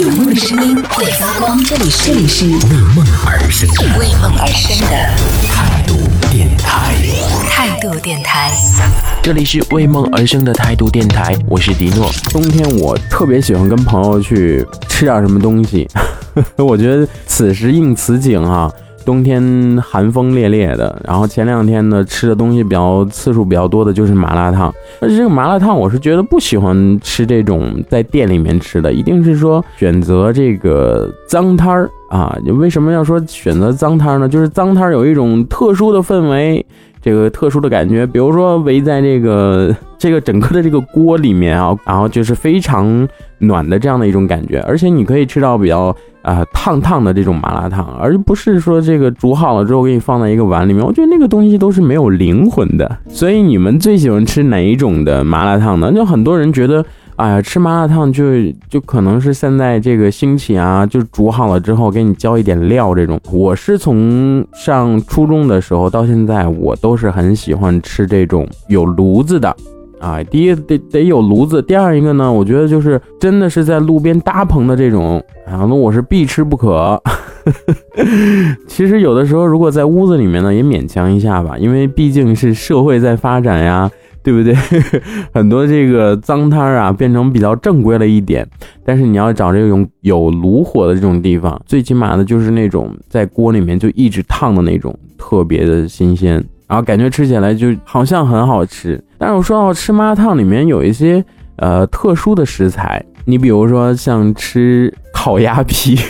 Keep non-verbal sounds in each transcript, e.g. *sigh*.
有梦的声音会发光，这里是这里是为梦而生的为梦而生的态度电台。态度电台。这里是为梦而生的态度电台，我是迪诺。冬天我特别喜欢跟朋友去吃点什么东西，*laughs* 我觉得此时应此景哈、冬天寒风烈烈的，然后前两天呢吃的东西比较次数比较多的就是麻辣烫，但是这个麻辣烫我是觉得不喜欢吃这种在店里面吃的，一定是说选择这个脏摊儿啊。为什么要说选择脏摊儿呢？就是脏摊儿有一种特殊的氛围。这个特殊的感觉，比如说围在这个 *laughs* 这个整个的这个锅里面啊，然后就是非常暖的这样的一种感觉，而且你可以吃到比较啊、烫烫的这种麻辣烫，而不是说这个煮好了之后给你放在一个碗里面，我觉得那个东西都是没有灵魂的。所以你们最喜欢吃哪一种的麻辣烫呢？就很多人觉得。哎呀，吃麻辣烫就就可能是现在这个兴起啊，就煮好了之后给你浇一点料这种。我是从上初中的时候到现在，我都是很喜欢吃这种有炉子的。啊，第一得得有炉子，第二一个呢，我觉得就是真的是在路边搭棚的这种，啊，那我是必吃不可。*laughs* 其实有的时候如果在屋子里面呢，也勉强一下吧，因为毕竟是社会在发展呀，对不对？*laughs* 很多这个脏摊儿啊，变成比较正规了一点，但是你要找这种有炉火的这种地方，最起码的就是那种在锅里面就一直烫的那种，特别的新鲜，然后感觉吃起来就好像很好吃。但是我说到吃麻辣烫里面有一些呃特殊的食材，你比如说像吃烤鸭皮。*laughs*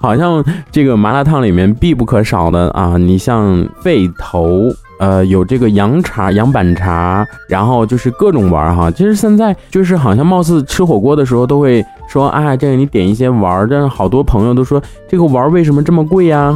好像这个麻辣烫里面必不可少的啊，你像肺头，呃，有这个羊肠、羊板肠，然后就是各种丸儿哈。其实现在就是好像貌似吃火锅的时候都会说，哎，这个你点一些丸儿，但是好多朋友都说这个丸儿为什么这么贵呀？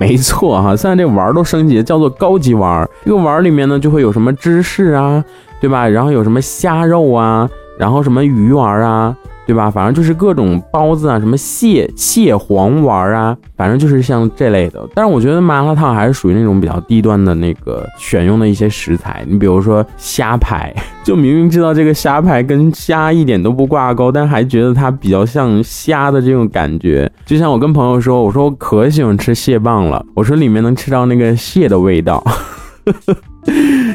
没错哈，现在这丸儿都升级，叫做高级丸儿。这个丸儿里面呢，就会有什么芝士啊，对吧？然后有什么虾肉啊，然后什么鱼丸啊。对吧？反正就是各种包子啊，什么蟹蟹黄丸啊，反正就是像这类的。但是我觉得麻辣烫还是属于那种比较低端的那个选用的一些食材。你比如说虾排，*laughs* 就明明知道这个虾排跟虾一点都不挂钩，但还觉得它比较像虾的这种感觉。就像我跟朋友说，我说我可喜欢吃蟹棒了，我说里面能吃到那个蟹的味道。*laughs*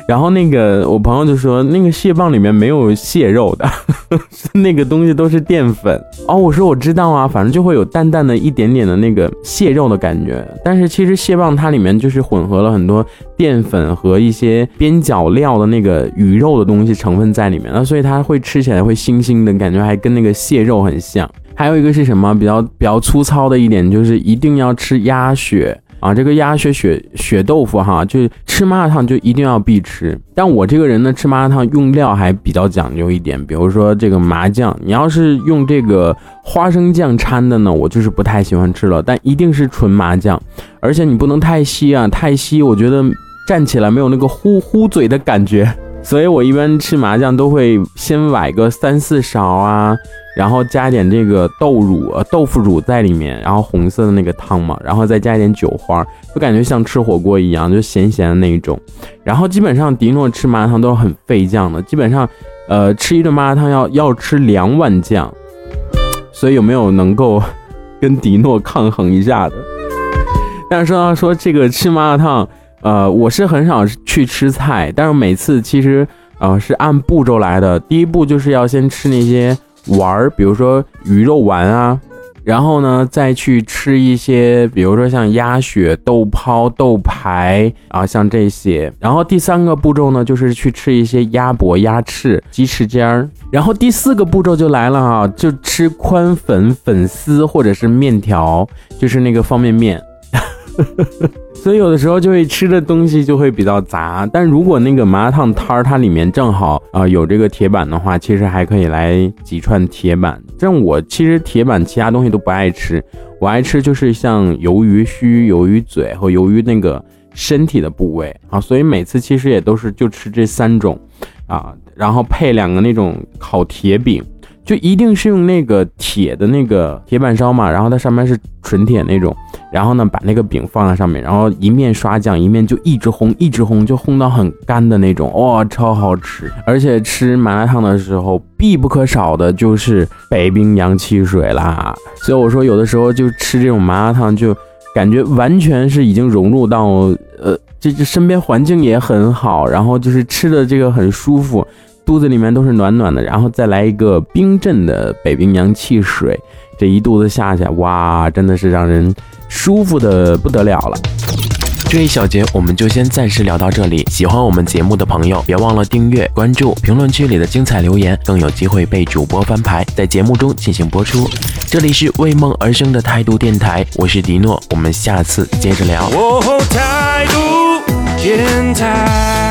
然后那个我朋友就说，那个蟹棒里面没有蟹肉的，*laughs* 那个东西都是淀粉。哦，我说我知道啊，反正就会有淡淡的一点点的那个蟹肉的感觉。但是其实蟹棒它里面就是混合了很多淀粉和一些边角料的那个鱼肉的东西成分在里面，那所以它会吃起来会腥腥的感觉，还跟那个蟹肉很像。还有一个是什么比较比较粗糙的一点，就是一定要吃鸭血。啊，这个鸭血血血豆腐哈，就吃麻辣烫就一定要必吃。但我这个人呢，吃麻辣烫用料还比较讲究一点，比如说这个麻酱，你要是用这个花生酱掺的呢，我就是不太喜欢吃了。但一定是纯麻酱，而且你不能太稀啊，太稀我觉得站起来没有那个呼呼嘴的感觉。所以我一般吃麻酱都会先崴个三四勺啊。然后加点这个豆乳、呃豆腐乳在里面，然后红色的那个汤嘛，然后再加一点酒花，就感觉像吃火锅一样，就咸咸的那一种。然后基本上迪诺吃麻辣烫都是很费酱的，基本上，呃，吃一顿麻辣烫要要吃两碗酱。所以有没有能够跟迪诺抗衡一下的？但是说到说这个吃麻辣烫，呃，我是很少去吃菜，但是每次其实呃是按步骤来的。第一步就是要先吃那些。丸儿，比如说鱼肉丸啊，然后呢再去吃一些，比如说像鸭血、豆泡、豆排啊，像这些。然后第三个步骤呢，就是去吃一些鸭脖、鸭翅、鸡翅尖儿。然后第四个步骤就来了哈，就吃宽粉、粉丝或者是面条，就是那个方便面。所以有的时候就会吃的东西就会比较杂，但如果那个麻辣烫摊儿它里面正好啊、有这个铁板的话，其实还可以来几串铁板。但我其实铁板其他东西都不爱吃，我爱吃就是像鱿鱼须、鱿鱼嘴和鱿鱼那个身体的部位啊，所以每次其实也都是就吃这三种啊，然后配两个那种烤铁饼。就一定是用那个铁的那个铁板烧嘛，然后它上面是纯铁那种，然后呢把那个饼放在上面，然后一面刷酱，一面就一直烘，一直烘，就烘到很干的那种，哇，超好吃！而且吃麻辣烫的时候必不可少的就是北冰洋汽水啦，所以我说有的时候就吃这种麻辣烫就。感觉完全是已经融入到，呃，这这身边环境也很好，然后就是吃的这个很舒服，肚子里面都是暖暖的，然后再来一个冰镇的北冰洋汽水，这一肚子下去，哇，真的是让人舒服的不得了了。这一小节我们就先暂时聊到这里。喜欢我们节目的朋友，别忘了订阅、关注，评论区里的精彩留言更有机会被主播翻牌，在节目中进行播出。这里是为梦而生的态度电台，我是迪诺，我们下次接着聊。态度电台。